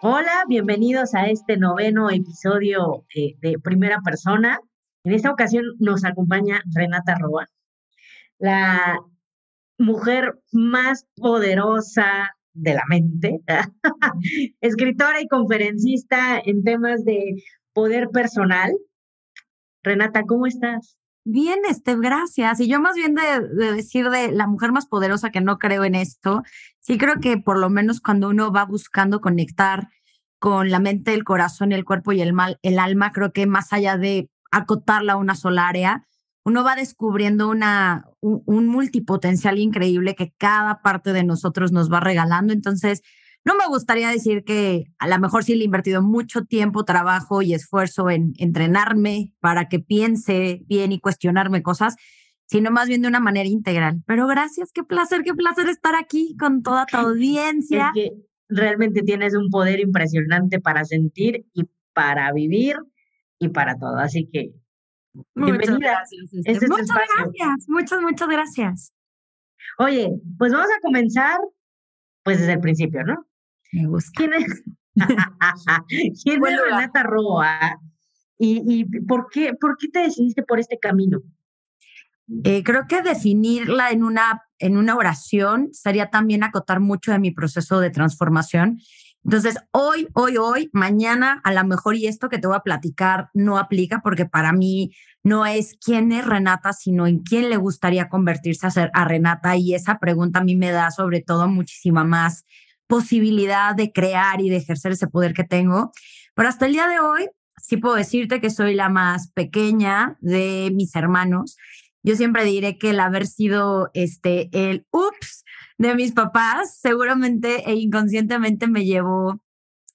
Hola, bienvenidos a este noveno episodio eh, de Primera Persona. En esta ocasión nos acompaña Renata Roa, la mujer más poderosa de la mente, escritora y conferencista en temas de poder personal. Renata, ¿cómo estás? Bien, este, gracias. Y yo más bien de, decir de la mujer más poderosa que no creo en esto, sí creo que por lo menos cuando uno va buscando conectar con la mente, el corazón, el cuerpo y el, mal, el alma, creo que más allá de acotarla a una sola área, uno va descubriendo una, un, un multipotencial increíble que cada parte de nosotros nos va regalando. Entonces, no me gustaría decir que a lo mejor sí le he invertido mucho tiempo, trabajo y esfuerzo en entrenarme para que piense bien y cuestionarme cosas, sino más bien de una manera integral. Pero gracias, qué placer, qué placer estar aquí con toda tu audiencia. Es que realmente tienes un poder impresionante para sentir y para vivir y para todo. Así que Muchas gracias. Este muchas gracias, muchas, muchas gracias. Oye, pues vamos a comenzar pues desde el principio, ¿no? Me gusta. ¿Quién es, ¿Quién es Renata Roa? ¿Y, ¿Y, por, qué, por qué te decidiste por este camino? Eh, creo que definirla en una, en una oración sería también acotar mucho de mi proceso de transformación. Entonces, hoy, hoy, hoy, mañana, a lo mejor y esto que te voy a platicar no aplica porque para mí no es quién es Renata, sino en quién le gustaría convertirse a, ser, a Renata. Y esa pregunta a mí me da sobre todo muchísima más posibilidad de crear y de ejercer ese poder que tengo. Pero hasta el día de hoy, sí puedo decirte que soy la más pequeña de mis hermanos. Yo siempre diré que el haber sido este, el ups de mis papás, seguramente e inconscientemente me llevó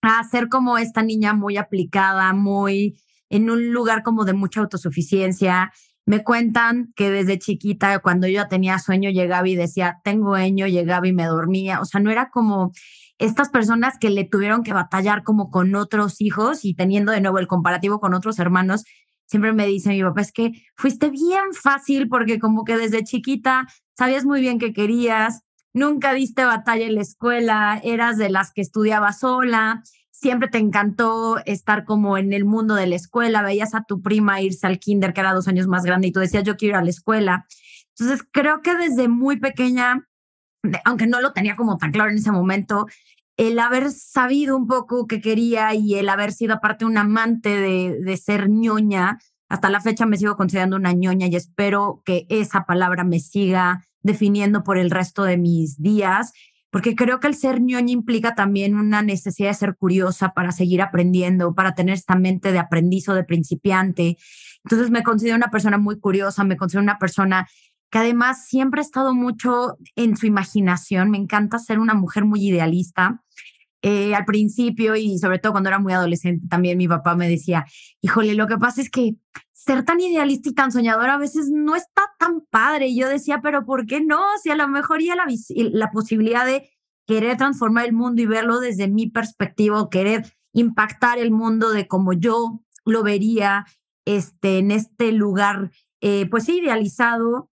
a ser como esta niña muy aplicada, muy en un lugar como de mucha autosuficiencia. Me cuentan que desde chiquita, cuando yo tenía sueño, llegaba y decía, tengo sueño, llegaba y me dormía. O sea, no era como estas personas que le tuvieron que batallar como con otros hijos y teniendo de nuevo el comparativo con otros hermanos. Siempre me dice mi papá, es que fuiste bien fácil porque como que desde chiquita sabías muy bien qué querías, nunca diste batalla en la escuela, eras de las que estudiaba sola, siempre te encantó estar como en el mundo de la escuela, veías a tu prima irse al kinder, que era dos años más grande, y tú decías, yo quiero ir a la escuela. Entonces, creo que desde muy pequeña, aunque no lo tenía como tan claro en ese momento, el haber sabido un poco qué quería y el haber sido aparte un amante de, de ser ñoña, hasta la fecha me sigo considerando una ñoña y espero que esa palabra me siga definiendo por el resto de mis días porque creo que el ser ñoña implica también una necesidad de ser curiosa para seguir aprendiendo, para tener esta mente de aprendiz o de principiante. Entonces me considero una persona muy curiosa, me considero una persona que además siempre ha estado mucho en su imaginación, me encanta ser una mujer muy idealista. Eh, al principio y sobre todo cuando era muy adolescente, también mi papá me decía, híjole, lo que pasa es que ser tan idealista y tan soñadora a veces no está tan padre. Y yo decía, pero ¿por qué no? Si a lo mejor ya la, la posibilidad de querer transformar el mundo y verlo desde mi perspectiva, querer impactar el mundo de como yo lo vería este, en este lugar, eh, pues idealizado,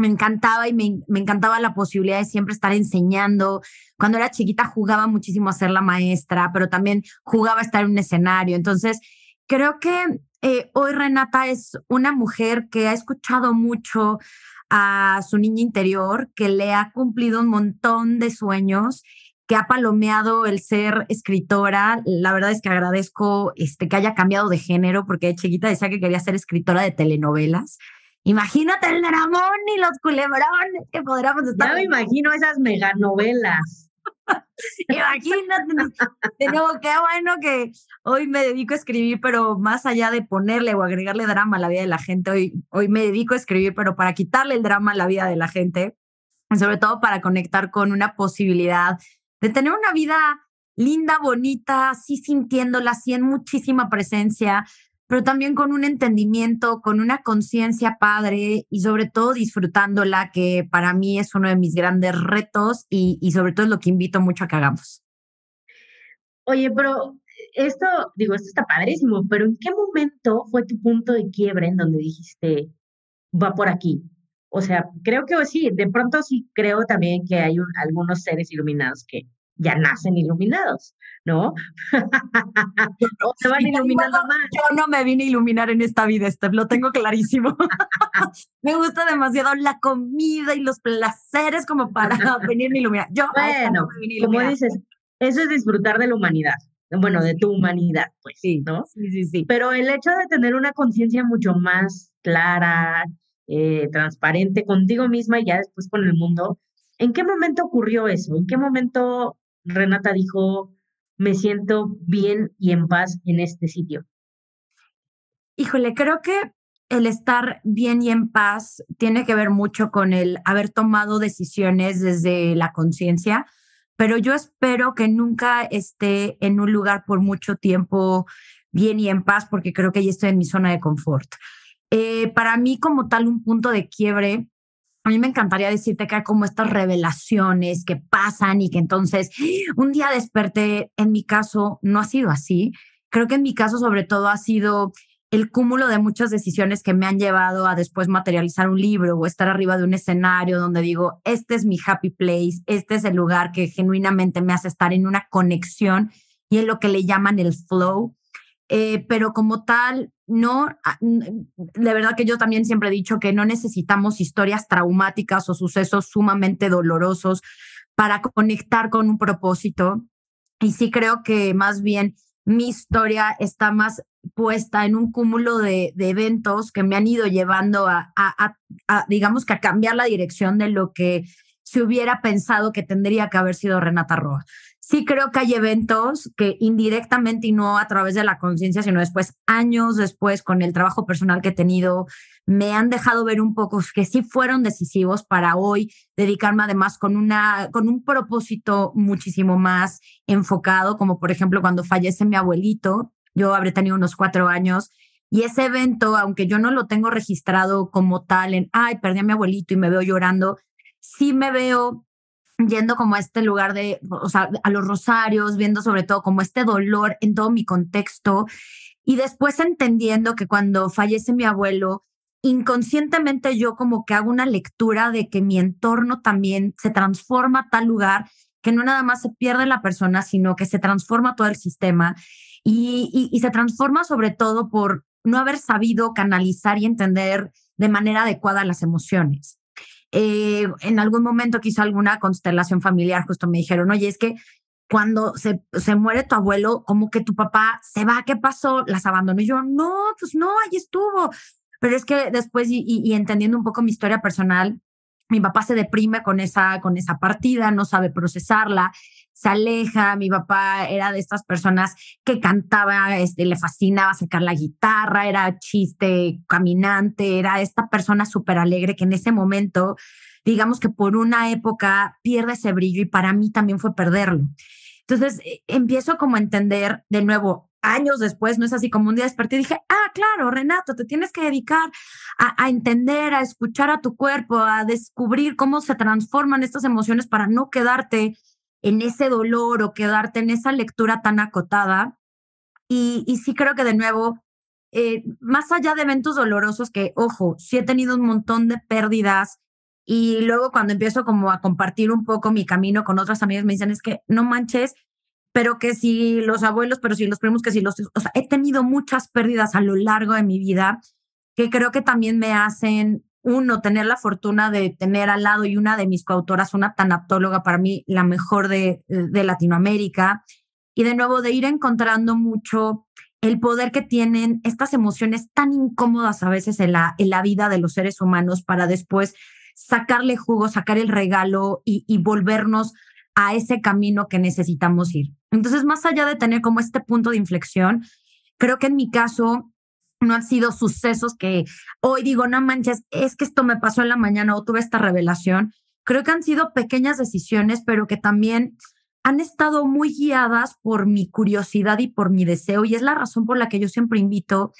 me encantaba y me, me, encantaba la posibilidad de siempre estar enseñando. Cuando era chiquita jugaba muchísimo a ser la maestra, pero también jugaba a estar en un escenario. Entonces, creo que eh, hoy Renata es una mujer que ha escuchado mucho a su niña interior, que le ha cumplido un montón de sueños, que ha palomeado el ser escritora. La verdad es que agradezco este, que haya cambiado de género, porque chiquita decía que quería ser escritora de telenovelas. Imagínate el dramón y los culebrones que podríamos estar. Ya me imagino esas meganovelas. Imagínate, de nuevo, qué bueno que hoy me dedico a escribir, pero más allá de ponerle o agregarle drama a la vida de la gente, hoy, hoy me dedico a escribir, pero para quitarle el drama a la vida de la gente, sobre todo para conectar con una posibilidad de tener una vida linda, bonita, así sintiéndola, así en muchísima presencia, pero también con un entendimiento, con una conciencia padre y sobre todo disfrutándola, que para mí es uno de mis grandes retos y, sobre todo es lo que invito mucho a que hagamos. Oye, pero esto, digo, esto está padrísimo, pero ¿en qué momento fue tu punto de quiebre en donde dijiste, va por aquí? O sea, creo que sí, de pronto sí creo también que hay un, algunos seres iluminados que ya nacen iluminados, ¿no? o se van iluminando más. Yo no me vine a iluminar en esta vida, Steph, lo tengo clarísimo. me gusta demasiado la comida y los placeres como para venir a iluminar. Yo, bueno, como dices, eso es disfrutar de la humanidad bueno, de tu humanidad, pues, sí, ¿no? Sí, sí, sí. Pero el hecho de tener una conciencia mucho más clara, eh, transparente contigo misma y ya después con el mundo, ¿en qué momento ocurrió eso? ¿En qué momento Renata dijo, me siento bien y en paz en este sitio? Híjole, creo que el estar bien y en paz tiene que ver mucho con el haber tomado decisiones desde la conciencia pero yo espero que nunca esté en un lugar por mucho tiempo bien y en paz, porque creo que ya estoy en mi zona de confort. Eh, para mí, como tal, un punto de quiebre, a mí me encantaría decirte que hay como estas revelaciones que pasan y que entonces un día desperté, en mi caso, no ha sido así. Creo que en mi caso, sobre todo, ha sido el cúmulo de muchas decisiones que me han llevado a después materializar un libro o estar arriba de un escenario donde digo, este es mi happy place, este es el lugar que genuinamente me hace estar en una conexión y en lo que le llaman el flow. Eh, pero como tal, no, ah, de verdad que yo también siempre he dicho que no necesitamos historias traumáticas o sucesos sumamente dolorosos para conectar con un propósito. Y sí creo que más bien mi historia está más puesta en un cúmulo de, eventos que me han ido llevando a, digamos que a cambiar la dirección de lo que se hubiera pensado que tendría que haber sido Renata Roa. Sí creo que hay eventos que indirectamente y no a través de la conciencia, sino después, años después, con el trabajo personal que he tenido, me han dejado ver un poco que sí fueron decisivos para hoy dedicarme además con, una, con un propósito muchísimo más enfocado, como por ejemplo cuando fallece mi abuelito, yo habré tenido unos cuatro años y ese evento, aunque yo no lo tengo registrado como tal en, ay, perdí a mi abuelito y me veo llorando, sí me veo yendo como a este lugar de, o sea, a los rosarios, viendo sobre todo como este dolor en todo mi contexto y después entendiendo que cuando fallece mi abuelo, inconscientemente yo como que hago una lectura de que mi entorno también se transforma a tal lugar que no nada más se pierde la persona, sino que se transforma todo el sistema y, se transforma sobre todo por no haber sabido canalizar y entender de manera adecuada las emociones. Eh, en algún momento que hizo alguna constelación familiar, justo me dijeron, oye, es que cuando se, se muere tu abuelo, como que tu papá se va, ¿qué pasó? Las abandonó. Y yo, no, pues no, ahí estuvo. Pero es que después, y entendiendo un poco mi historia personal, mi papá se deprime con esa, con esa partida, no sabe procesarla, se aleja. Mi papá era de estas personas que cantaba, este, le fascinaba sacar la guitarra, era chiste caminante, era esta persona súper alegre que en ese momento, digamos que por una época pierde ese brillo y para mí también fue perderlo. Entonces eh, empiezo como a entender de nuevo, años después, no es así como un día desperté y dije, ah, claro, Renato, te tienes que dedicar a, entender, a escuchar a tu cuerpo, a descubrir cómo se transforman estas emociones para no quedarte en ese dolor o quedarte en esa lectura tan acotada. Y, y sí creo que de nuevo, eh, más allá de eventos dolorosos, que, ojo, sí he tenido un montón de pérdidas y luego cuando empiezo como a compartir un poco mi camino con otras amigas, me dicen, es que no manches, pero que si los abuelos, pero si los primos, que si los... O sea, he tenido muchas pérdidas a lo largo de mi vida que creo que también me hacen, uno, tener la fortuna de tener al lado y una de mis coautoras, una tanatóloga para mí, la mejor de, de Latinoamérica, y de nuevo de ir encontrando mucho el poder que tienen estas emociones tan incómodas a veces en la, en la vida de los seres humanos para después sacarle jugo, sacar el regalo y, y volvernos a ese camino que necesitamos ir. Entonces, más allá de tener como este punto de inflexión, creo que en mi caso no han sido sucesos que hoy digo, no manches, es que esto me pasó en la mañana o tuve esta revelación. Creo que han sido pequeñas decisiones, pero que también han estado muy guiadas por mi curiosidad y por mi deseo. Y es la razón por la que yo siempre invito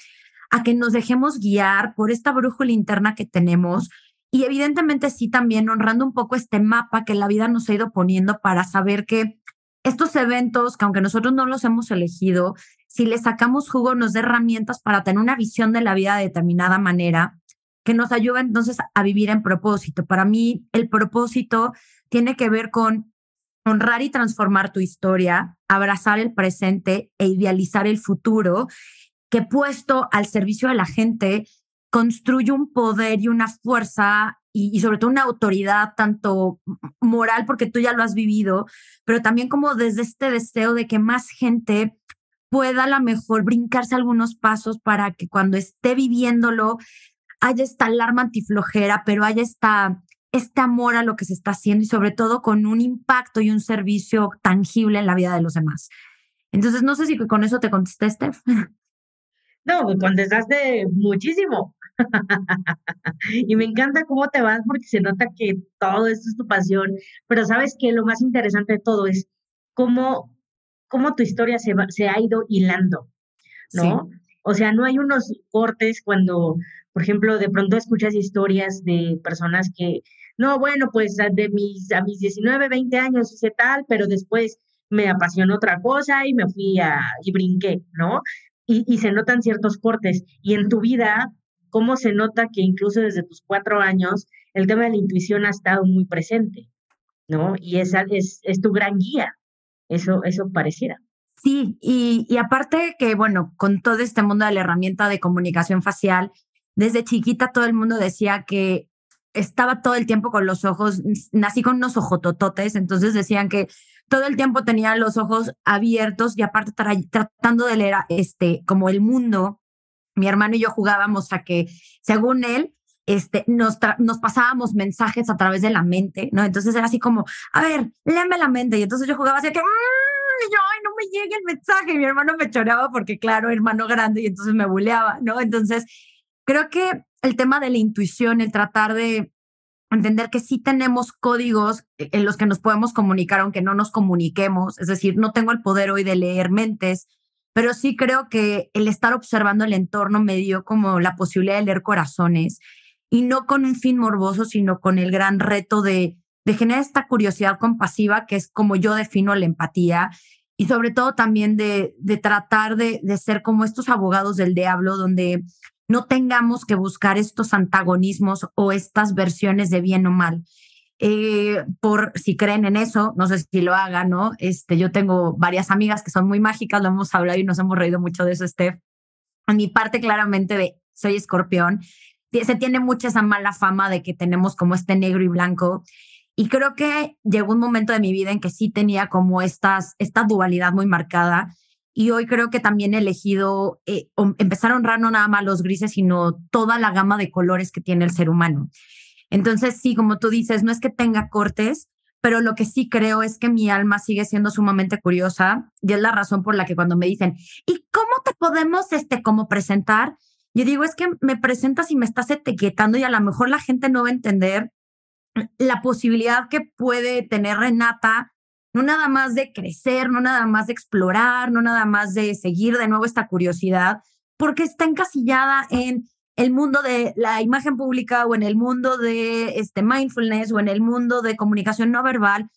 a que nos dejemos guiar por esta brújula interna que tenemos, y evidentemente sí también honrando un poco este mapa que la vida nos ha ido poniendo para saber que estos eventos, que aunque nosotros no los hemos elegido, si le sacamos jugo nos da herramientas para tener una visión de la vida de determinada manera que nos ayuda entonces a vivir en propósito. Para mí el propósito tiene que ver con honrar y transformar tu historia, abrazar el presente e idealizar el futuro, que puesto al servicio de la gente, construye un poder y una fuerza y, sobre todo una autoridad tanto moral, porque tú ya lo has vivido, pero también como desde este deseo de que más gente pueda a lo mejor brincarse algunos pasos para que cuando esté viviéndolo haya esta alarma antiflojera, pero haya esta, este amor a lo que se está haciendo y sobre todo con un impacto y un servicio tangible en la vida de los demás. Entonces, no sé si con eso te contesté, Steph. No, me contestaste muchísimo. y me encanta cómo te vas porque se nota que todo esto es tu pasión, pero sabes que lo más interesante de todo es cómo, cómo tu historia se, se ha ido hilando, ¿no? O sea, no hay unos cortes cuando, por ejemplo, de pronto escuchas historias de personas que, no, bueno, pues de mis, a mis 19, 20 años hice tal, pero después me apasionó otra cosa y me fui a, y brinqué, ¿no? Y, se notan ciertos cortes. Y en tu vida cómo se nota que incluso desde tus cuatro años el tema de la intuición ha estado muy presente, ¿no? Y esa es, es tu gran guía, eso, eso pareciera. Sí, y, y aparte que, bueno, con todo este mundo de la herramienta de comunicación facial, desde chiquita todo el mundo decía que estaba todo el tiempo con los ojos, nací con unos ojotototes, entonces decían que todo el tiempo tenía los ojos abiertos y aparte tratando de leer este como el mundo mi hermano y yo jugábamos a que, según él, este, nos, nos pasábamos mensajes a través de la mente, ¿no? Entonces era así como, a ver, léeme la mente. Y entonces yo jugaba así que, mm", y yo, ay, no me llegue el mensaje. Y mi hermano me choreaba porque, claro, hermano grande, y entonces me buleaba, ¿no? Entonces, creo que el tema de la intuición, el tratar de entender que sí tenemos códigos en los que nos podemos comunicar, aunque no nos comuniquemos, es decir, no tengo el poder hoy de leer mentes, pero sí creo que el estar observando el entorno me dio como la posibilidad de leer corazones y no con un fin morboso, sino con el gran reto de, de generar esta curiosidad compasiva, que es como yo defino la empatía, y sobre todo también de, de tratar de, de ser como estos abogados del diablo, donde no tengamos que buscar estos antagonismos o estas versiones de bien o mal, eh, por si creen en eso, no sé si lo hagan, ¿no? Este, yo tengo varias amigas que son muy mágicas, lo hemos hablado y nos hemos reído mucho de eso, Steph. A mi parte, claramente, de soy escorpión, se tiene mucha esa mala fama de que tenemos como este negro y blanco. Y creo que llegó un momento de mi vida en que sí tenía como estas, esta dualidad muy marcada. Y hoy creo que también he elegido eh, empezar a honrar no nada más los grises, sino toda la gama de colores que tiene el ser humano. Entonces, sí, como tú dices, no es que tenga cortes, pero lo que sí creo es que mi alma sigue siendo sumamente curiosa y es la razón por la que cuando me dicen, ¿y cómo te podemos, este, como presentar? Yo digo, es que me presentas y me estás etiquetando y a lo mejor la gente no va a entender la posibilidad que puede tener Renata, no nada más de crecer, no nada más de explorar, no nada más de seguir de nuevo esta curiosidad, porque está encasillada en el mundo de la imagen pública o en el mundo de este mindfulness o en el mundo de comunicación no verbal,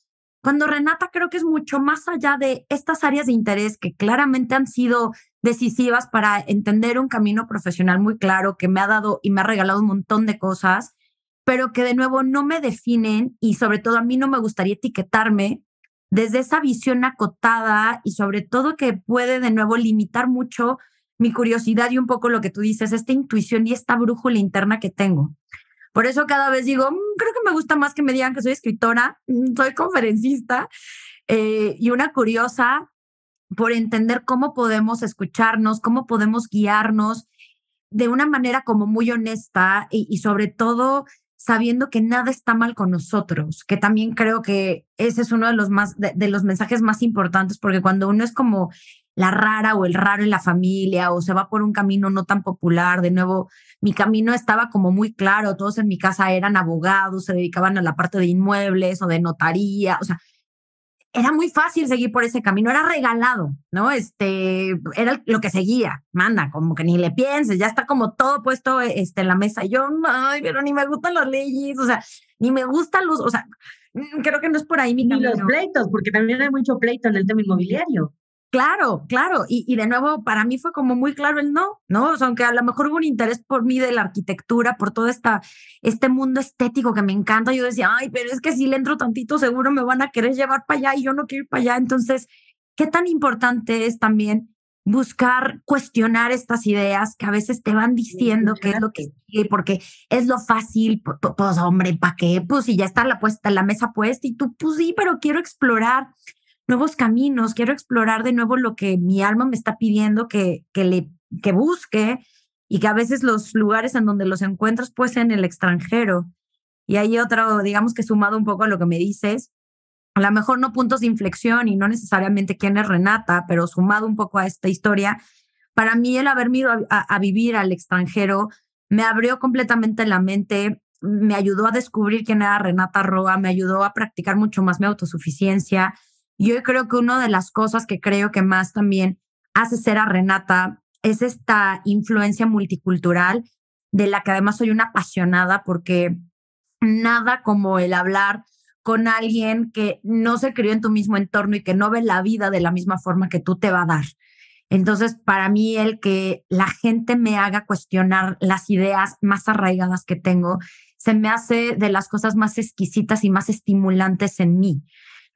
cuando Renata creo que es mucho más allá de estas áreas de interés que claramente han sido decisivas para entender un camino profesional muy claro que me ha dado y me ha regalado un montón de cosas, pero que de nuevo no me definen y sobre todo a mí no me gustaría etiquetarme desde esa visión acotada y sobre todo que puede de nuevo limitar mucho mi curiosidad y un poco lo que tú dices, esta intuición y esta brújula interna que tengo. Por eso cada vez digo, mm, creo que me gusta más que me digan que soy escritora, mm, soy conferencista eh, y una curiosa por entender cómo podemos escucharnos, cómo podemos guiarnos de una manera como muy honesta y, sobre todo sabiendo que nada está mal con nosotros, que también creo que ese es uno de los más de los mensajes más importantes porque cuando uno es como la rara o el raro en la familia o se va por un camino no tan popular. De nuevo, mi camino estaba como muy claro, todos en mi casa eran abogados, se dedicaban a la parte de inmuebles o de notaría, o sea, era muy fácil seguir por ese camino, era regalado, ¿no? Este, era lo que seguía, manda, como que ni le pienses, ya está como todo puesto este, en la mesa. Y yo, ay, pero ni me gustan las leyes, o sea, ni me gustan los, o sea, mm, creo que no es por ahí mi camino. Ni los pleitos, porque también hay mucho pleito en el tema inmobiliario. Claro, claro. Y, y, de nuevo, para mí fue como muy claro el no, ¿no? O sea, aunque a lo mejor hubo un interés por mí de la arquitectura, por todo esta, este mundo estético que me encanta, yo decía, ay, pero es que si le entro tantito, seguro me van a querer llevar para allá y yo no quiero ir para allá. Entonces, ¿qué tan importante es también buscar cuestionar estas ideas que a veces te van diciendo qué es lo que sigue, porque es lo fácil, pues hombre, ¿para qué? Pues si ya está la, puesta, la mesa puesta y tú, pues sí, pero quiero explorar nuevos caminos, quiero explorar de nuevo lo que mi alma me está pidiendo que, que, le, que busque y que a veces los lugares en donde los encuentras pues en el extranjero. Y hay otro, digamos que sumado un poco a lo que me dices, a lo mejor no puntos de inflexión y no necesariamente quién es Renata, pero sumado un poco a esta historia, para mí el haberme ido a, vivir al extranjero me abrió completamente la mente, me ayudó a descubrir quién era Renata Roa, me ayudó a practicar mucho más mi autosuficiencia. Yo creo que una de las cosas que creo que más también hace ser a Renata es esta influencia multicultural de la que además soy una apasionada porque nada como el hablar con alguien que no se crió en tu mismo entorno y que no ve la vida de la misma forma que tú te va a dar. Entonces, para mí, el que la gente me haga cuestionar las ideas más arraigadas que tengo, se me hace de las cosas más exquisitas y más estimulantes en mí.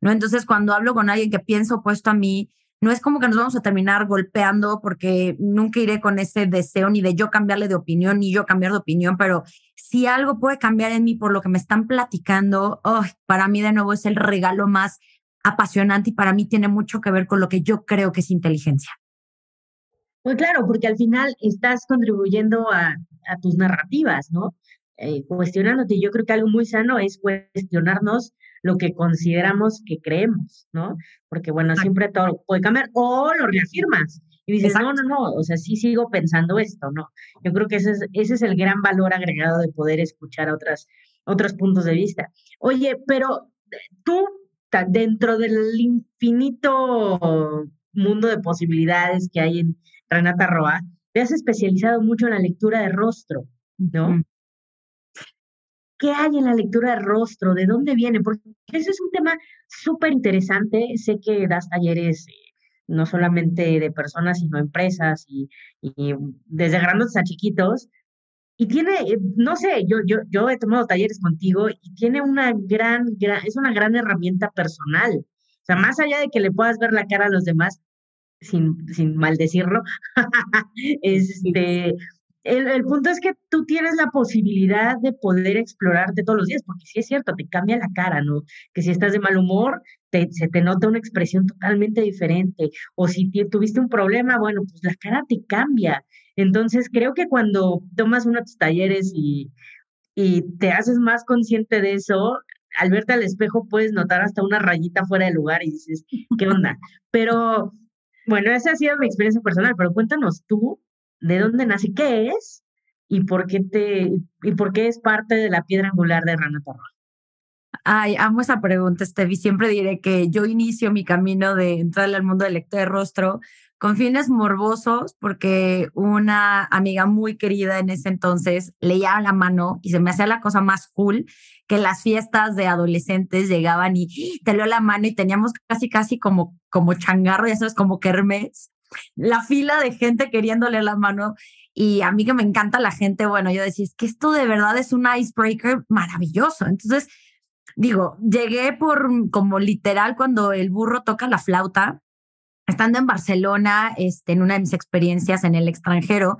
¿No? Entonces, cuando hablo con alguien que piensa opuesto a mí, no es como que nos vamos a terminar golpeando porque nunca iré con ese deseo ni de yo cambiarle de opinión ni yo cambiar de opinión, pero si algo puede cambiar en mí por lo que me están platicando, para mí de nuevo es el regalo más apasionante y para mí tiene mucho que ver con lo que yo creo que es inteligencia. Pues claro, porque al final estás contribuyendo a, tus narrativas, ¿no? Eh, cuestionándote. Yo creo que algo muy sano es cuestionarnos lo que consideramos que creemos, ¿no? Porque bueno, siempre todo puede cambiar o lo reafirmas y dices, no, no, no, o sea, sí sigo pensando esto, ¿no? Yo creo que ese es, ese es el gran valor agregado de poder escuchar otras, otros puntos de vista. Oye, pero tú, dentro del infinito mundo de posibilidades que hay en Renata Roa, te has especializado mucho en la lectura de rostro, ¿no? ¿Qué hay en la lectura de rostro? ¿De dónde viene? Porque ese es un tema súper interesante. Sé que das talleres eh, no solamente de personas, sino empresas y, desde grandes a chiquitos. Y tiene, eh, no sé, yo, yo, yo he tomado talleres contigo y tiene una gran, gran, es una gran herramienta personal. O sea, más allá de que le puedas ver la cara a los demás, sin, sin maldecirlo, este, el, punto es que tú tienes la posibilidad de poder explorarte todos los días, porque sí es cierto, te cambia la cara, ¿no? Que si estás de mal humor, te, se te nota una expresión totalmente diferente, o si tuviste un problema, bueno, pues la cara te cambia. Entonces, creo que cuando tomas uno de tus talleres y, y te haces más consciente de eso, al verte al espejo puedes notar hasta una rayita fuera de lugar y dices, ¿qué onda? Pero, bueno, esa ha sido mi experiencia personal, pero cuéntanos tú, de dónde nace, qué es y por qué te y por qué es parte de la piedra angular de Rana Torro. Ay, amo esa pregunta, Stevie. Siempre diré que yo inicio mi camino de entrar al mundo del lector de rostro con fines morbosos, porque una amiga muy querida en ese entonces leía la mano y se me hacía la cosa más cool que las fiestas de adolescentes llegaban y te leo la mano y teníamos casi, casi como, como changarro, ya sabes, como kermes la fila de gente queriéndole la mano y a mí que me encanta la gente, bueno, yo decía, es que esto de verdad es un icebreaker maravilloso. Entonces, digo, llegué por como literal cuando el burro toca la flauta, estando en Barcelona, este, en una de mis experiencias en el extranjero,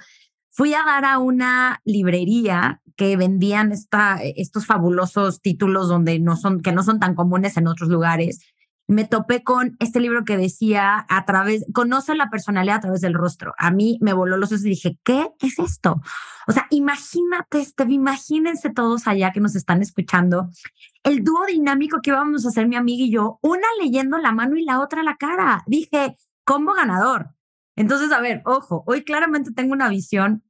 fui a dar a una librería que vendían esta, estos fabulosos títulos donde no son, que no son tan comunes en otros lugares me topé con este libro que decía a través, conoce la personalidad a través del rostro. A mí me voló los ojos y dije, ¿qué es esto? O sea, imagínate, este, imagínense todos allá que nos están escuchando, el dúo dinámico que íbamos a hacer mi amiga y yo, una leyendo la mano y la otra la cara. Dije, combo ganador. Entonces, a ver, ojo, hoy claramente tengo una visión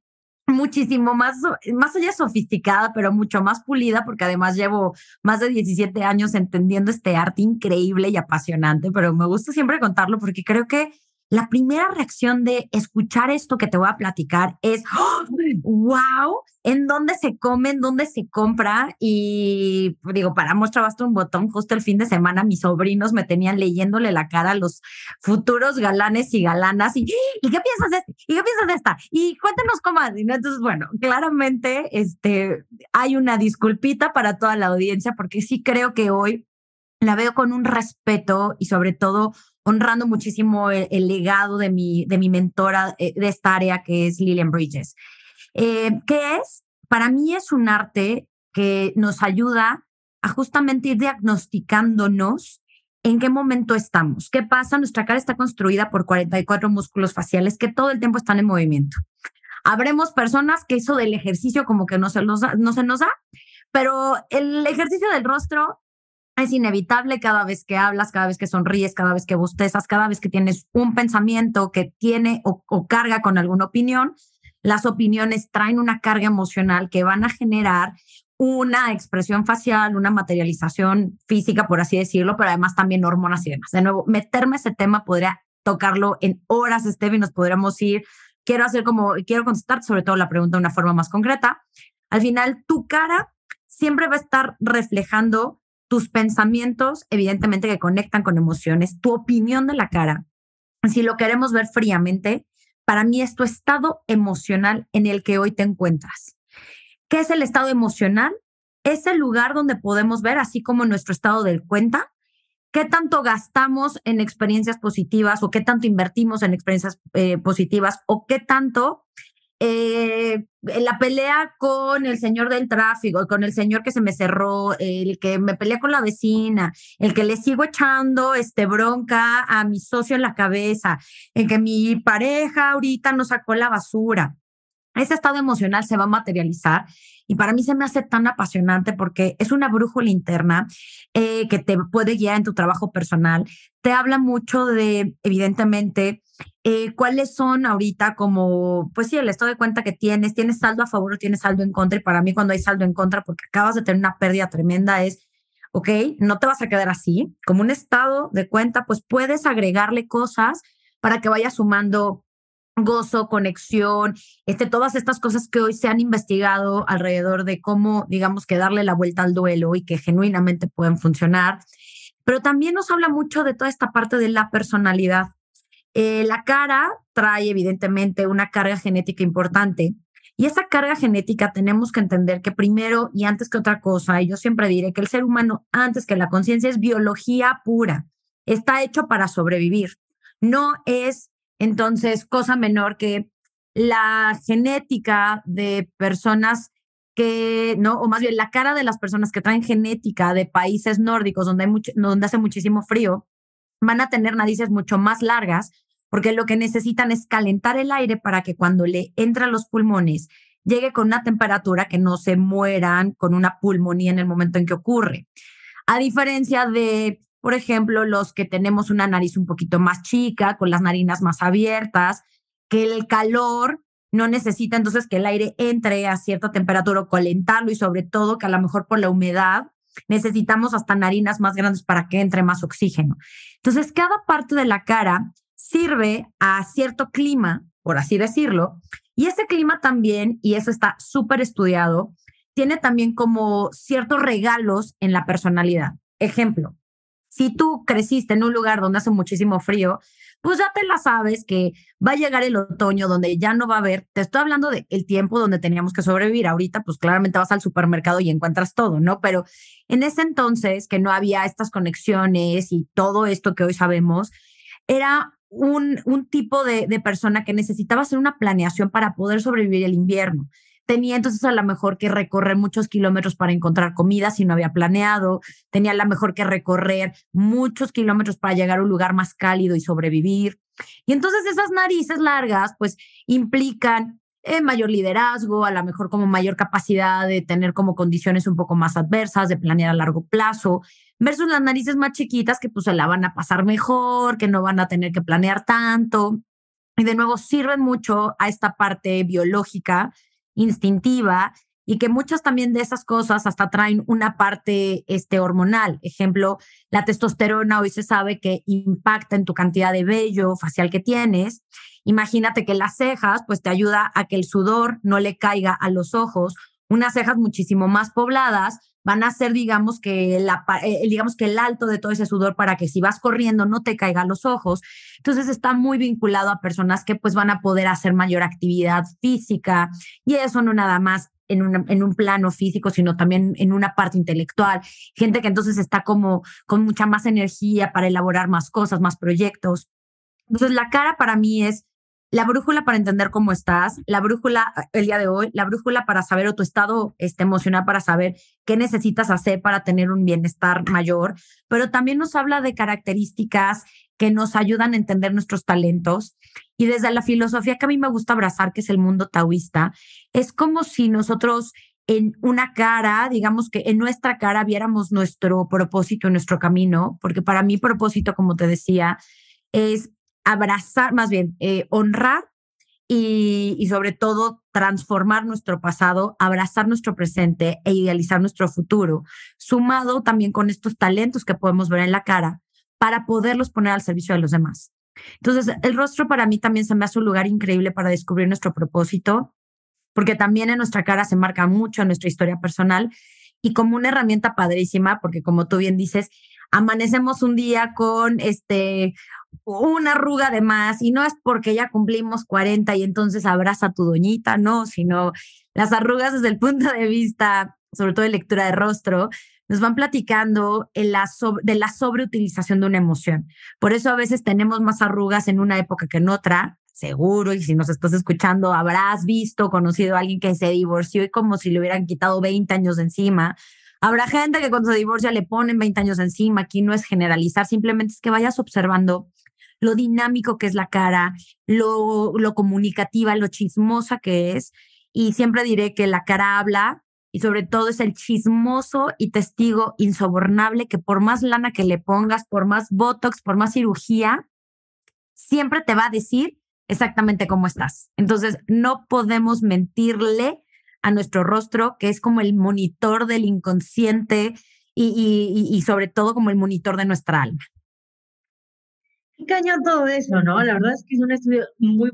muchísimo más, más allá sofisticada, pero mucho más pulida, porque además llevo más de 17 años entendiendo este arte increíble y apasionante, pero me gusta siempre contarlo porque creo que la primera reacción de escuchar esto que te voy a platicar es, wow, ¿en dónde se come? ¿En dónde se compra? Y digo, para muestra basta un botón, justo el fin de semana mis sobrinos me tenían leyéndole la cara a los futuros galanes y galanas y, ¿y qué piensas de este? ¿Y qué piensas de esta? Y cuéntanos cómo. Entonces, bueno, claramente este, hay una disculpita para toda la audiencia porque sí creo que hoy la veo con un respeto y sobre todo honrando muchísimo el, legado de mi, de mi mentora eh, de esta área, que es Lillian Bridges. Eh, ¿Qué es? Para mí es un arte que nos ayuda a justamente ir diagnosticándonos en qué momento estamos. ¿Qué pasa? Nuestra cara está construida por 44 músculos faciales que todo el tiempo están en movimiento. Habremos personas que eso del ejercicio como que no se, no se nos da, pero el ejercicio del rostro es inevitable cada vez que hablas, cada vez que sonríes, cada vez que bostezas, cada vez que tienes un pensamiento que tiene o, carga con alguna opinión. Las opiniones traen una carga emocional que van a generar una expresión facial, una materialización física, por así decirlo, pero además también hormonas y demás. De nuevo, meterme ese tema podría tocarlo en horas, Steve, y nos podríamos ir. Quiero hacer como, quiero contestar sobre todo la pregunta de una forma más concreta. Al final, tu cara siempre va a estar reflejando tus pensamientos, evidentemente que conectan con emociones, tu opinión de la cara. Si lo queremos ver fríamente, para mí es tu estado emocional en el que hoy te encuentras. ¿Qué es el estado emocional? Es el lugar donde podemos ver, así como nuestro estado del cuenta, qué tanto gastamos en experiencias positivas o qué tanto invertimos en experiencias eh, positivas o qué tanto eh, la pelea con el señor del tráfico, con el señor que se me cerró, el que me pelea con la vecina, el que le sigo echando este bronca a mi socio en la cabeza, el que mi pareja ahorita no sacó la basura. Ese estado emocional se va a materializar y para mí se me hace tan apasionante porque es una brújula interna eh, que te puede guiar en tu trabajo personal. Te habla mucho de, evidentemente, eh, cuáles son ahorita como, pues sí, el estado de cuenta que tienes, tienes saldo a favor o tienes saldo en contra. Y para mí cuando hay saldo en contra, porque acabas de tener una pérdida tremenda, es, ok, no te vas a quedar así. Como un estado de cuenta, pues puedes agregarle cosas para que vaya sumando gozo, conexión, este, todas estas cosas que hoy se han investigado alrededor de cómo, digamos, que darle la vuelta al duelo y que genuinamente pueden funcionar. Pero también nos habla mucho de toda esta parte de la personalidad. Eh, la cara trae evidentemente una carga genética importante y esa carga genética tenemos que entender que primero y antes que otra cosa, y yo siempre diré que el ser humano antes que la conciencia es biología pura, está hecho para sobrevivir, no es entonces cosa menor que la genética de personas que, ¿no? O más bien la cara de las personas que traen genética de países nórdicos donde, hay mucho, donde hace muchísimo frío, van a tener narices mucho más largas porque lo que necesitan es calentar el aire para que cuando le entra a los pulmones llegue con una temperatura que no se mueran con una pulmonía en el momento en que ocurre. A diferencia de, por ejemplo, los que tenemos una nariz un poquito más chica, con las narinas más abiertas, que el calor no necesita entonces que el aire entre a cierta temperatura o calentarlo y sobre todo que a lo mejor por la humedad necesitamos hasta narinas más grandes para que entre más oxígeno. Entonces, cada parte de la cara sirve a cierto clima, por así decirlo, y ese clima también, y eso está súper estudiado, tiene también como ciertos regalos en la personalidad. Ejemplo, si tú creciste en un lugar donde hace muchísimo frío, pues ya te la sabes que va a llegar el otoño donde ya no va a haber, te estoy hablando del el tiempo donde teníamos que sobrevivir, ahorita pues claramente vas al supermercado y encuentras todo, ¿no? Pero en ese entonces que no había estas conexiones y todo esto que hoy sabemos, era un, un tipo de, de persona que necesitaba hacer una planeación para poder sobrevivir el invierno tenía entonces a lo mejor que recorrer muchos kilómetros para encontrar comida si no había planeado, tenía a lo mejor que recorrer muchos kilómetros para llegar a un lugar más cálido y sobrevivir. Y entonces esas narices largas pues implican eh, mayor liderazgo, a lo mejor como mayor capacidad de tener como condiciones un poco más adversas, de planear a largo plazo, versus las narices más chiquitas que pues se la van a pasar mejor, que no van a tener que planear tanto. Y de nuevo sirven mucho a esta parte biológica instintiva y que muchas también de esas cosas hasta traen una parte este, hormonal. Ejemplo, la testosterona hoy se sabe que impacta en tu cantidad de vello facial que tienes. Imagínate que las cejas, pues te ayuda a que el sudor no le caiga a los ojos. Unas cejas muchísimo más pobladas van a ser, digamos que, la, eh, digamos que el alto de todo ese sudor para que si vas corriendo no te caiga a los ojos. Entonces está muy vinculado a personas que pues van a poder hacer mayor actividad física y eso no nada más en, en un plano físico, sino también en una parte intelectual. Gente que entonces está como con mucha más energía para elaborar más cosas, más proyectos. Entonces la cara para mí es la brújula para entender cómo estás, la brújula el día de hoy, la brújula para saber o tu estado este, emocional para saber qué necesitas hacer para tener un bienestar mayor, pero también nos habla de características que nos ayudan a entender nuestros talentos. Y desde la filosofía que a mí me gusta abrazar, que es el mundo taoísta, es como si nosotros en una cara, digamos que en nuestra cara viéramos nuestro propósito, nuestro camino, porque para mí propósito, como te decía, es abrazar, más bien, eh, honrar y, y, sobre todo transformar nuestro pasado, abrazar nuestro presente e idealizar nuestro futuro, sumado también con estos talentos que podemos ver en la cara para poderlos poner al servicio de los demás. Entonces, el rostro para mí también se me hace un lugar increíble para descubrir nuestro propósito, porque también en nuestra cara se marca mucho nuestra historia personal y como una herramienta padrísima, porque como tú bien dices, amanecemos un día con este una arruga de más y no es porque ya cumplimos 40 y entonces abraza a tu doñita, no, sino las arrugas desde el punto de vista, sobre todo de lectura de rostro, nos van platicando de la sobreutilización de una emoción. Por eso a veces tenemos más arrugas en una época que en otra, seguro, y si nos estás escuchando, habrás visto, conocido a alguien que se divorció y como si le hubieran quitado 20 años de encima. Habrá gente que cuando se divorcia le ponen 20 años encima. Aquí no es generalizar, simplemente es que vayas observando lo dinámico que es la cara, lo, lo comunicativa, lo chismosa que es. Y siempre diré que la cara habla y sobre todo es el chismoso y testigo insobornable que por más lana que le pongas, por más botox, por más cirugía, siempre te va a decir exactamente cómo estás. Entonces, no podemos mentirle a nuestro rostro, que es como el monitor del inconsciente y, y, sobre todo como el monitor de nuestra alma. Qué cañón todo eso, ¿no? La verdad es que es un estudio muy,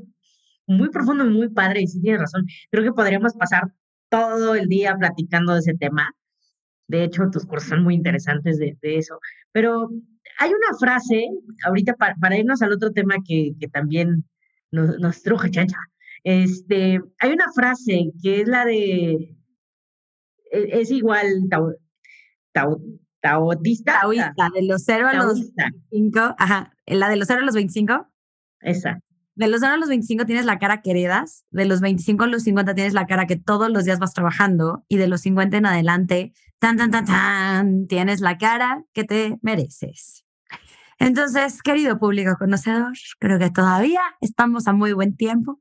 muy profundo y muy padre, y sí tienes razón. Creo que podríamos pasar todo el día platicando de ese tema. De hecho, tus cursos son muy interesantes de, eso. Pero hay una frase, ahorita para, irnos al otro tema que, que también nos, nos truje, chancha. Este, hay una frase que es la de, e, es, igual taoísta. Taoísta, de los 0 a los 25. Ajá, la de los 0 a los 25. Esa. De los 0 a los 25 tienes la cara que heredas, de los 25 a los 50 tienes la cara que todos los días vas trabajando y de los 50 en adelante, tan, tan, tan, tan, tienes la cara que te mereces. Entonces, querido público conocedor, creo que todavía estamos a muy buen tiempo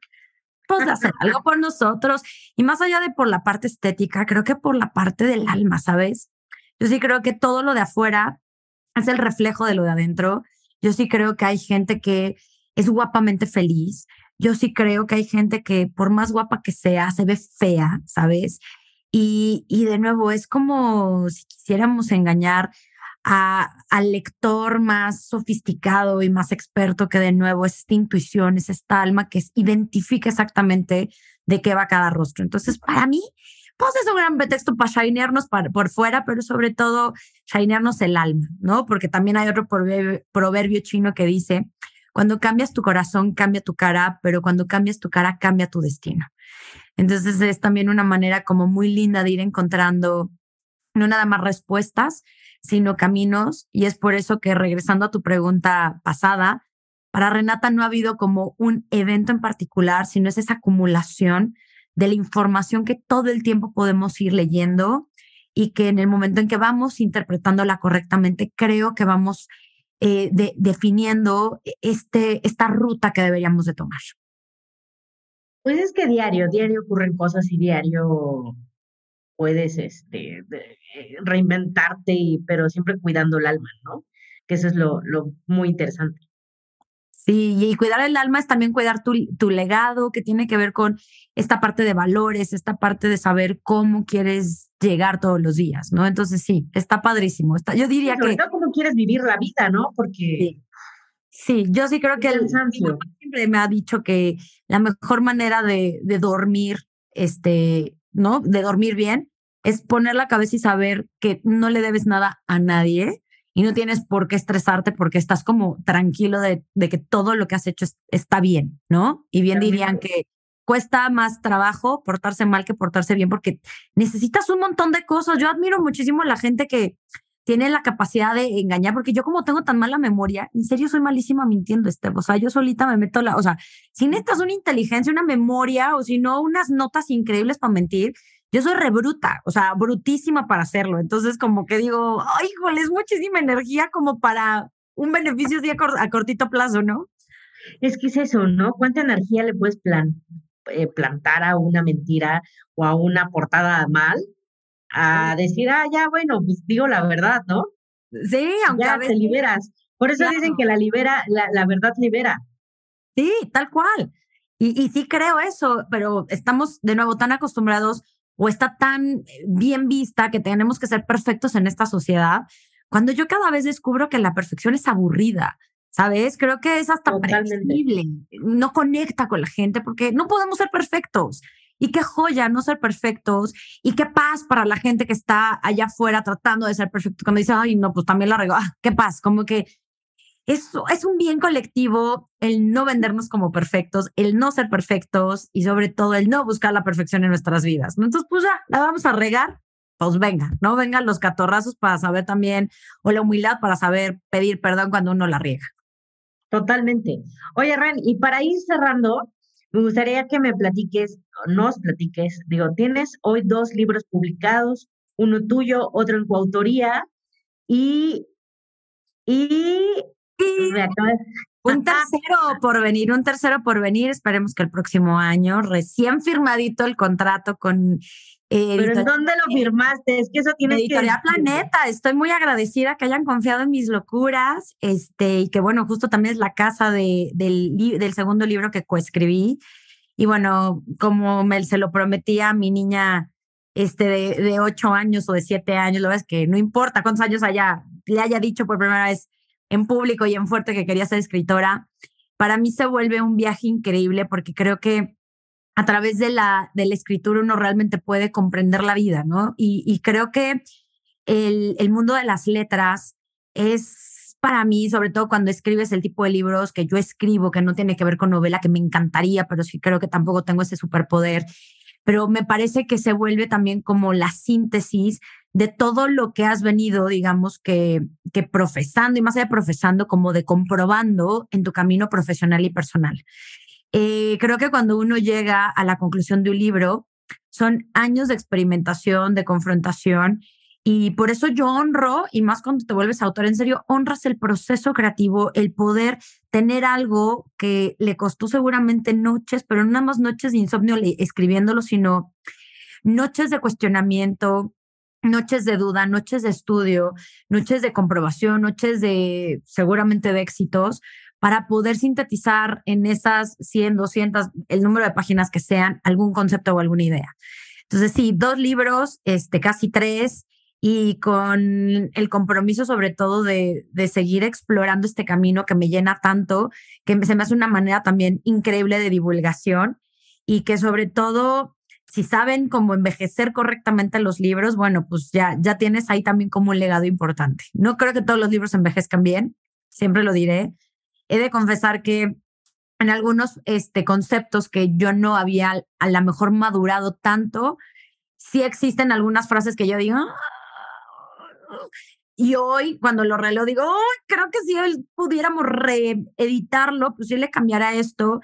pues, hacer algo por nosotros y más allá de por la parte estética, creo que por la parte del alma, ¿sabes? Yo sí creo que todo lo de afuera es el reflejo de lo de adentro. Yo sí creo que hay gente que es guapamente feliz. Yo sí creo que hay gente que por más guapa que sea, se ve fea, ¿sabes? Y, y de nuevo, es como si quisiéramos engañar a, al lector más sofisticado y más experto que de nuevo es esta intuición, es esta alma que identifica exactamente de qué va cada rostro. Entonces, para mí, pues es un gran pretexto para shinearnos por fuera, pero sobre todo shinearnos el alma, ¿no? Porque también hay otro proverbio chino que dice, cuando cambias tu corazón, cambia tu cara, pero cuando cambias tu cara, cambia tu destino. Entonces es también una manera como muy linda de ir encontrando no nada más respuestas, sino caminos. Y es por eso que regresando a tu pregunta pasada, para Renata no ha habido como un evento en particular, sino es esa acumulación de la información que todo el tiempo podemos ir leyendo y que en el momento en que vamos interpretándola correctamente, creo que vamos eh, definiendo este, esta ruta que deberíamos de tomar? Pues es que diario, diario ocurren cosas y diario puedes este, eh, reinventarte, y, pero siempre cuidando el alma, ¿no? Que eso es lo, lo muy interesante. Sí, y cuidar el alma es también cuidar tu, tu, legado, que tiene que ver con esta parte de valores, esta parte de saber cómo quieres llegar todos los días, ¿no? Entonces sí, está padrísimo. Está, yo diría que... cómo quieres vivir la vida, ¿no? Porque... Sí. yo sí creo que el, siempre me ha dicho que la mejor manera de, de dormir, este, ¿no? De dormir bien, es poner la cabeza y saber que no le debes nada a nadie y no tienes por qué estresarte porque estás como tranquilo de, que todo lo que has hecho está bien, ¿no? Y bien dirían que cuesta más trabajo portarse mal que portarse bien porque necesitas un montón de cosas. Yo admiro muchísimo a la gente que tiene la capacidad de engañar, porque yo como tengo tan mala memoria, en serio soy malísima mintiendo, este, o sea, yo solita me meto la, o sea, si necesitas una inteligencia, una memoria, o si no, unas notas increíbles para mentir, yo soy rebruta, o sea, brutísima para hacerlo. Entonces, como que digo, ay, híjole, es muchísima energía como para un beneficio así a, cortito plazo, ¿no? Es que es eso, ¿no? ¿Cuánta energía le puedes plan, eh, plantar a una mentira o a una portada mal? A decir, ah, ya, bueno, pues digo la verdad, ¿no? Sí, aunque ya te liberas. Por eso dicen que la libera, la, la verdad libera. Sí, tal cual. Y, y sí creo eso, pero estamos de nuevo tan acostumbrados o está tan bien vista que tenemos que ser perfectos en esta sociedad, cuando yo cada vez descubro que la perfección es aburrida, ¿sabes? Creo que es hasta predecible, no conecta con la gente porque no podemos ser perfectos. Y qué joya no ser perfectos y qué paz para la gente que está allá afuera tratando de ser perfecto. Cuando dice, ay, no, pues también la regó. Ah, qué paz, como que es, es un bien colectivo el no vendernos como perfectos, el no ser perfectos y sobre todo el no buscar la perfección en nuestras vidas. Entonces, pues ya, la vamos a regar, pues venga, no vengan los catorrazos para saber también, o la humildad para saber pedir perdón cuando uno la riega. Totalmente. Oye, Ren, y para ir cerrando, me gustaría que me platiques, nos platiques, digo, tienes hoy dos libros publicados, uno tuyo, otro en coautoría, y, y un tercero por venir, un tercero por venir. Esperemos que el próximo año, recién firmadito el contrato con. Eh, ¿Pero en dónde lo firmaste? Es que eso tiene Editorial Planeta. Estoy muy agradecida que hayan confiado en mis locuras. Este, y que bueno, justo también es la casa de, del, del segundo libro que coescribí. Y bueno, como me se lo prometía a mi niña este, de, de ocho años o de siete años, lo ves que no importa cuántos años haya, le haya dicho por primera vez, en público y en fuerte que quería ser escritora, para mí se vuelve un viaje increíble porque creo que a través de la, de la escritura uno realmente puede comprender la vida, ¿no? Y, creo que el, el mundo de las letras es para mí, sobre todo cuando escribes el tipo de libros que yo escribo, que no tiene que ver con novela, que me encantaría, pero sí creo que tampoco tengo ese superpoder, pero me parece que se vuelve también como la síntesis de todo lo que has venido, digamos, que, que profesando, y más allá de profesando, como de comprobando en tu camino profesional y personal. Eh, creo que cuando uno llega a la conclusión de un libro, son años de experimentación, de confrontación, y por eso yo honro, y más cuando te vuelves autor, en serio, honras el proceso creativo, el poder tener algo que le costó seguramente noches, pero no nada más noches de insomnio escribiéndolo, sino noches de cuestionamiento, noches de duda, noches de estudio, noches de comprobación, noches de seguramente de éxitos, para poder sintetizar en esas 100, 200, el número de páginas que sean, algún concepto o alguna idea. Entonces, sí, dos libros, este, casi tres, y con el compromiso sobre todo de, de, seguir explorando este camino que me llena tanto, que se me hace una manera también increíble de divulgación y que sobre todo, si saben cómo envejecer correctamente los libros, bueno, pues ya, ya tienes ahí también como un legado importante. No creo que todos los libros envejezcan bien, siempre lo diré. He de confesar que en algunos este, conceptos que yo no había a lo mejor madurado tanto, sí existen algunas frases que yo digo, y hoy, cuando lo releo, digo, creo que si él pudiéramos reeditarlo, pues sí le cambiará esto.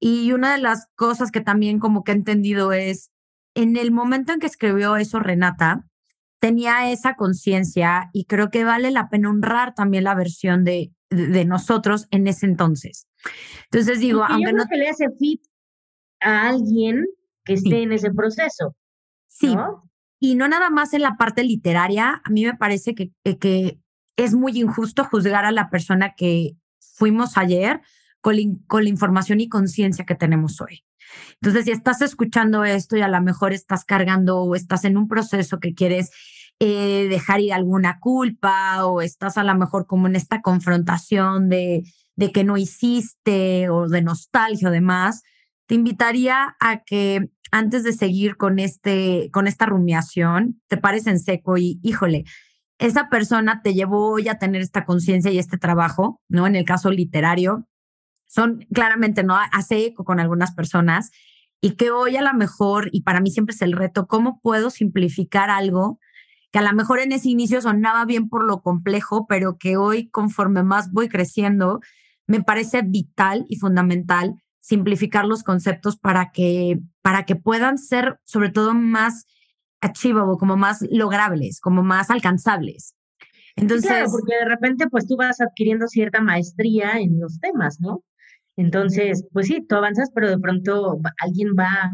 Y una de las cosas que también como que he entendido es, en el momento en que escribió eso Renata, tenía esa conciencia y creo que vale la pena honrar también la versión de, de, nosotros en ese entonces. Entonces digo, aunque no... que le hace fit a alguien que esté en ese proceso. Sí, y no nada más en la parte literaria, a mí me parece que, que es muy injusto juzgar a la persona que fuimos ayer con, con la información y conciencia que tenemos hoy. Entonces, si estás escuchando esto y a lo mejor estás cargando o estás en un proceso que quieres eh, dejar ir alguna culpa o estás a lo mejor como en esta confrontación de, de que no hiciste o de nostalgia o demás, te invitaría a que antes de seguir con, este, con esta rumiación, te pares en seco y, híjole, esa persona te llevó hoy a tener esta conciencia y este trabajo, ¿no? En el caso literario, son claramente, ¿no? Hace eco con algunas personas y que hoy a lo mejor, y para mí siempre es el reto, ¿cómo puedo simplificar algo que a lo mejor en ese inicio sonaba bien por lo complejo, pero que hoy conforme más voy creciendo, me parece vital y fundamental simplificar los conceptos para que, para que puedan ser sobre todo más achievable, como más logrables, como más alcanzables. Entonces, claro, porque de repente pues tú vas adquiriendo cierta maestría en los temas, ¿no? Entonces, pues sí, tú avanzas, pero de pronto alguien va,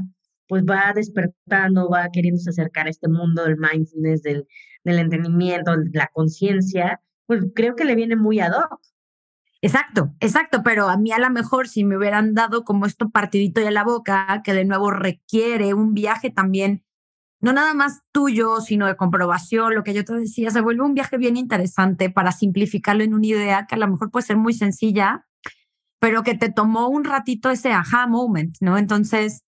pues va despertando, va queriéndose acercar a este mundo del mindfulness, del, del entendimiento, la conciencia, pues creo que le viene muy ad hoc. Exacto, exacto, pero a mí a lo mejor si me hubieran dado como esto partidito de la boca, que de nuevo requiere un viaje también, no nada más tuyo, sino de comprobación, lo que yo te decía, se vuelve un viaje bien interesante para simplificarlo en una idea que a lo mejor puede ser muy sencilla, pero que te tomó un ratito ese aha moment, ¿no? Entonces,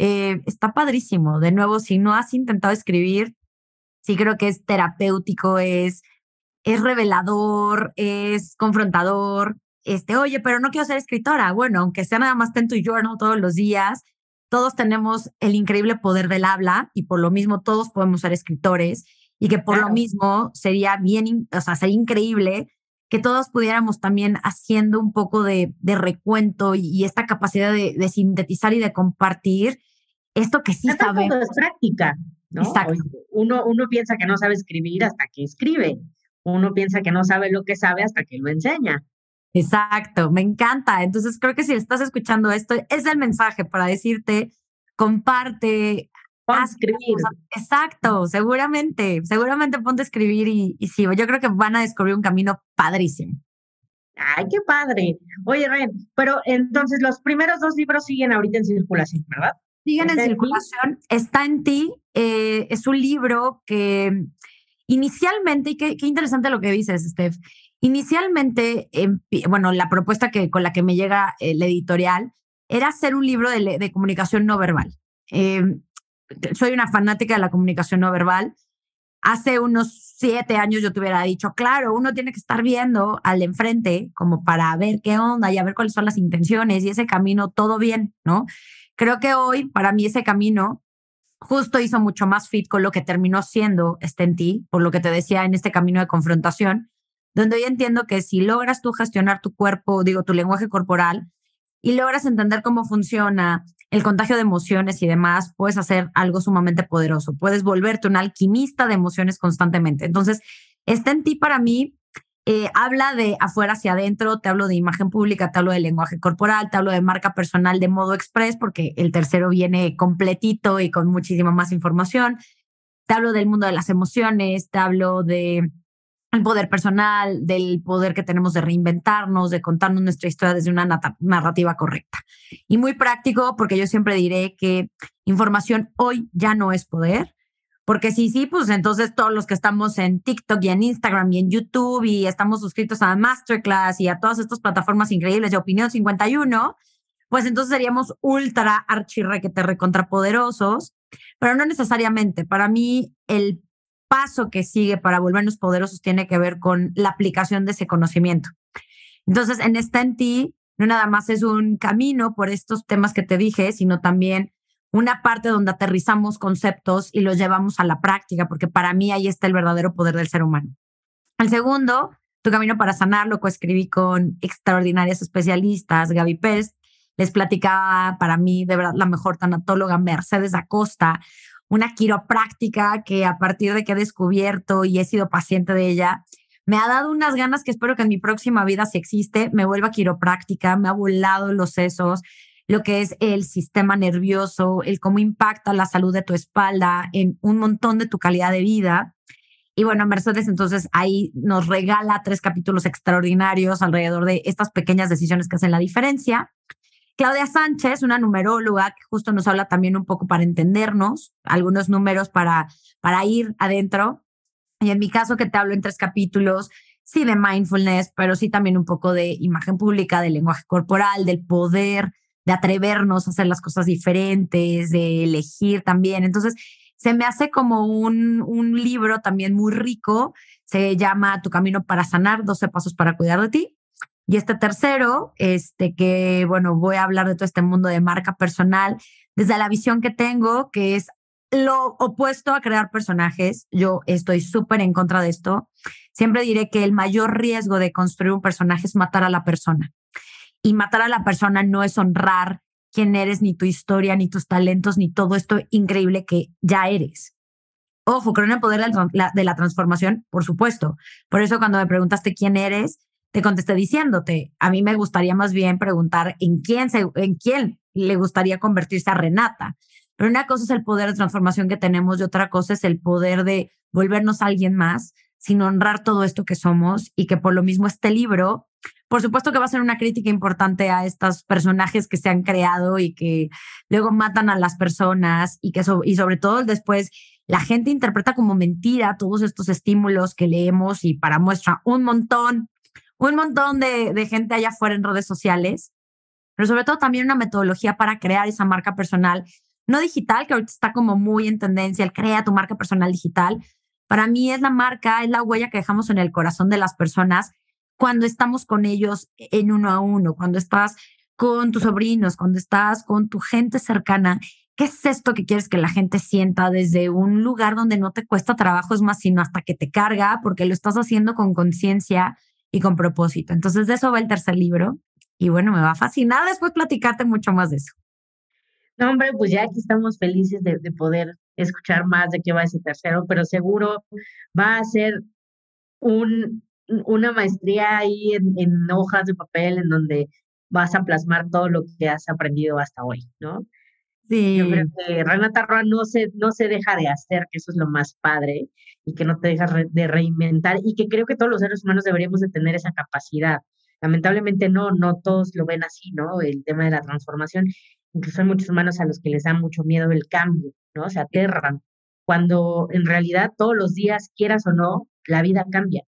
eh, está padrísimo. De nuevo, si no has intentado escribir, sí creo que es terapéutico, es es revelador, es confrontador. Este, oye, pero no quiero ser escritora. Bueno, aunque sea nada más en tu journal todos los días, todos tenemos el increíble poder del habla y por lo mismo todos podemos ser escritores y que por lo mismo sería bien, o sea, sería increíble que todos pudiéramos también haciendo un poco de, de recuento y, esta capacidad de, de, sintetizar y de compartir esto que sí sabemos. es práctica, ¿no? Uno, uno piensa que no sabe escribir hasta que escribe uno piensa que no sabe lo que sabe hasta que lo enseña. Exacto, me encanta. Entonces creo que si estás escuchando esto, es el mensaje para decirte, comparte. Ponte a escribir. Exacto, seguramente, seguramente ponte a escribir y, y sí, yo creo que van a descubrir un camino padrísimo. Ay, qué padre. Oye, Ren, pero entonces los primeros dos libros siguen ahorita en circulación, ¿verdad? Siguen en circulación. Está en ti. Eh, es un libro que Inicialmente, y qué, interesante lo que dices, Steph, inicialmente, bueno, la propuesta que, con la que me llega el editorial era hacer un libro de, comunicación no verbal. Em, soy una fanática de la comunicación no verbal. Hace unos siete años yo te hubiera dicho, claro, uno tiene que estar viendo al de enfrente como para ver qué onda y a ver cuáles son las intenciones y ese camino, todo bien, ¿no? Creo que hoy, para mí, ese camino justo hizo mucho más fit con lo que terminó siendo este en ti, por lo que te decía en este camino de confrontación, donde hoy entiendo que si logras tú gestionar tu cuerpo, digo, tu lenguaje corporal, y logras entender cómo funciona el contagio de emociones y demás, puedes hacer algo sumamente poderoso. Puedes volverte un alquimista de emociones constantemente. Entonces, este en ti para mí eh, habla de afuera hacia adentro, te hablo de imagen pública, te hablo de lenguaje corporal, te hablo de marca personal de modo express, porque el tercero viene completito y con muchísima más información. Te hablo del mundo de las emociones, te hablo de el poder personal, del poder que tenemos de reinventarnos, de contarnos nuestra historia desde una narrativa correcta. Y muy práctico, porque yo siempre diré que información hoy ya no es poder, porque sí, sí, pues entonces todos los que estamos en TikTok y en Instagram y en YouTube y estamos suscritos a Masterclass y a todas estas plataformas increíbles de Opinión 51, pues entonces seríamos ultra archirrequete recontrapoderosos, pero no necesariamente. Para mí, el paso que sigue para volvernos poderosos tiene que ver con la aplicación de ese conocimiento. Entonces, en esta en ti, no nada más es un camino por estos temas que te dije, sino también una parte donde aterrizamos conceptos y los llevamos a la práctica, porque para mí ahí está el verdadero poder del ser humano. El segundo, Tu Camino para Sanar, lo coescribí con extraordinarias especialistas, Gaby Pérez, les platicaba para mí de verdad la mejor tanatóloga Mercedes Acosta, una quiropráctica que a partir de que he descubierto y he sido paciente de ella, me ha dado unas ganas que espero que en mi próxima vida, si existe, me vuelva quiropráctica, me ha volado los sesos, lo que es el sistema nervioso, el cómo impacta la salud de tu espalda en un montón de tu calidad de vida. Y bueno, Mercedes entonces ahí nos regala tres capítulos extraordinarios alrededor de estas pequeñas decisiones que hacen la diferencia. Claudia Sánchez, una numeróloga que justo nos habla también un poco para entendernos, algunos números para, para ir adentro. Y en mi caso que te hablo en tres capítulos, sí de mindfulness, pero sí también un poco de imagen pública, del lenguaje corporal, del poder, de atrevernos a hacer las cosas diferentes, de elegir también. Entonces, se me hace como un, un libro también muy rico, se llama Tu Camino para Sanar, 12 Pasos para Cuidar de ti. Y este tercero, este que, bueno, voy a hablar de todo este mundo de marca personal desde la visión que tengo, que es lo opuesto a crear personajes. Yo estoy súper en contra de esto. Siempre diré que el mayor riesgo de construir un personaje es matar a la persona. Y matar a la persona no es honrar quién eres, ni tu historia, ni tus talentos, ni todo esto increíble que ya eres. Ojo, creo en el poder de la transformación, por supuesto. Por eso cuando me preguntaste quién eres, te contesté diciéndote, a mí me gustaría más bien preguntar en quién, se, en quién le gustaría convertirse a Renata. Pero una cosa es el poder de transformación que tenemos y otra cosa es el poder de volvernos a alguien más sin honrar todo esto que somos y que por lo mismo este libro por supuesto que va a ser una crítica importante a estos personajes que se han creado y que luego matan a las personas y que y sobre todo después la gente interpreta como mentira todos estos estímulos que leemos y para muestra un montón, un montón de, de gente allá afuera en redes sociales, pero sobre todo también una metodología para crear esa marca personal, no digital, que ahorita está como muy en tendencia, el crea tu marca personal digital. Para mí es la marca, es la huella que dejamos en el corazón de las personas cuando estamos con ellos en uno a uno, cuando estás con tus sobrinos, cuando estás con tu gente cercana. ¿Qué es esto que quieres que la gente sienta desde un lugar donde no te cuesta trabajo, es más, sino hasta que te carga, porque lo estás haciendo con conciencia y con propósito? Entonces, de eso va el tercer libro. Y bueno, me va a fascinar después platicarte mucho más de eso. No, hombre, pues ya aquí estamos felices de, de poder escuchar más de qué va ese tercero, pero seguro va a ser un una maestría ahí en, hojas de papel en donde vas a plasmar todo lo que has aprendido hasta hoy, ¿no? Sí. Yo creo que Renata Roa no se, no se deja de hacer, que eso es lo más padre, y que no te dejas de reinventar, y que creo que todos los seres humanos deberíamos de tener esa capacidad. Lamentablemente no, no todos lo ven así, ¿no? El tema de la transformación. Incluso hay muchos humanos a los que les da mucho miedo el cambio, ¿no? Se aterran. Cuando en realidad todos los días, quieras o no, la vida cambia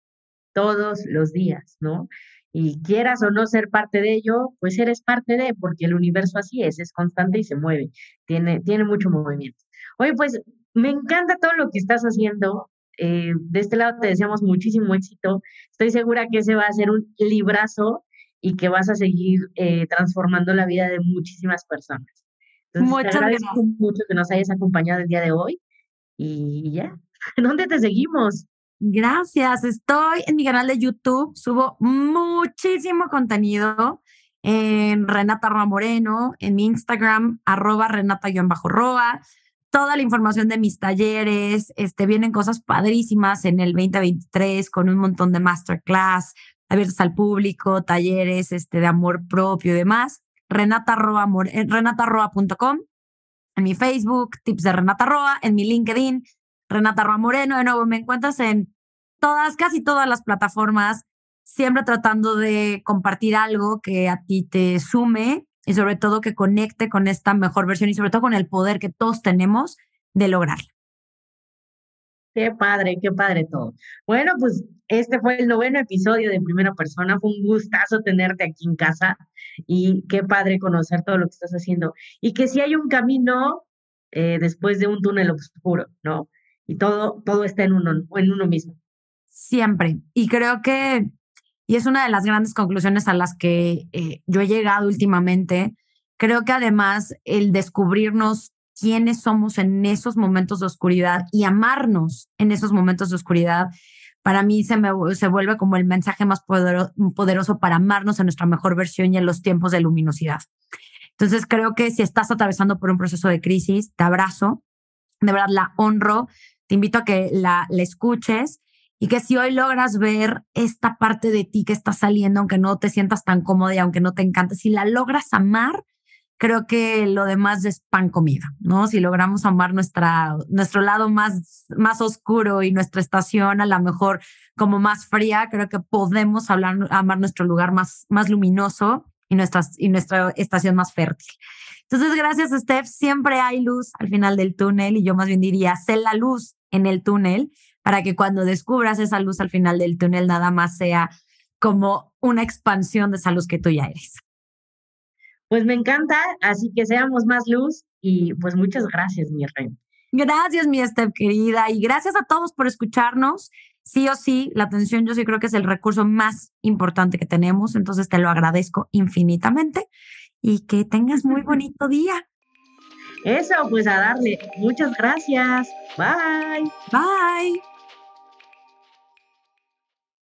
todos los días, ¿no? Y quieras o no ser parte de ello, pues eres parte de, porque el universo así es, es constante y se mueve, tiene, tiene mucho movimiento. Oye, pues me encanta todo lo que estás haciendo. Eh, de este lado te deseamos muchísimo éxito. Estoy segura que ese va a ser un librazo y que vas a seguir eh, transformando la vida de muchísimas personas. Entonces, Muchas te agradezco gracias. mucho que nos hayas acompañado el día de hoy. Y ya, ¿dónde te seguimos? Gracias. Estoy en mi canal de YouTube. Subo muchísimo contenido en Renata Roa Moreno, en mi Instagram, arroba renata-roa. Toda la información de mis talleres. Este, vienen cosas padrísimas en el 2023 con un montón de masterclass abiertos al público, talleres este, de amor propio y demás. Renata Roa, eh, renataroa.com. En mi Facebook, tips de Renata Roa. En mi LinkedIn, Renata Roa Moreno. De nuevo, me encuentras en todas, casi todas las plataformas, siempre tratando de compartir algo que a ti te sume y sobre todo que conecte con esta mejor versión y sobre todo con el poder que todos tenemos de lograrla. Qué padre, qué padre todo. Bueno, pues este fue el noveno episodio de Primera Persona. Fue un gustazo tenerte aquí en casa y qué padre conocer todo lo que estás haciendo. Y que si hay un camino eh, después de un túnel oscuro, ¿no? Y todo, todo está en uno, en uno mismo. Siempre. Y creo que, y es una de las grandes conclusiones a las que eh, yo he llegado últimamente, creo que además el descubrirnos quiénes somos en esos momentos de oscuridad y amarnos en esos momentos de oscuridad, para mí se, me, se vuelve como el mensaje más poderoso para amarnos en nuestra mejor versión y en los tiempos de luminosidad. Entonces creo que si estás atravesando por un proceso de crisis, te abrazo, de verdad la honro, te invito a que la, la escuches y que si hoy logras ver esta parte de ti que está saliendo, aunque no te sientas tan cómoda y aunque no te encante, si la logras amar, creo que lo demás es pan comida, ¿no? Si logramos amar nuestra, nuestro lado más, más oscuro y nuestra estación a lo mejor como más fría, creo que podemos hablar, amar nuestro lugar más, más luminoso y, nuestras, y nuestra estación más fértil. Entonces, gracias, Steph. Siempre hay luz al final del túnel y yo más bien diría, sé la luz en el túnel para que cuando descubras esa luz al final del túnel nada más sea como una expansión de esa luz que tú ya eres. Pues me encanta, así que seamos más luz y pues muchas gracias, mi rey. Gracias, mi Steph querida, y gracias a todos por escucharnos. Sí o sí, la atención yo sí creo que es el recurso más importante que tenemos, entonces te lo agradezco infinitamente y que tengas muy bonito día. Eso, pues a darle. Muchas gracias. Bye. Bye.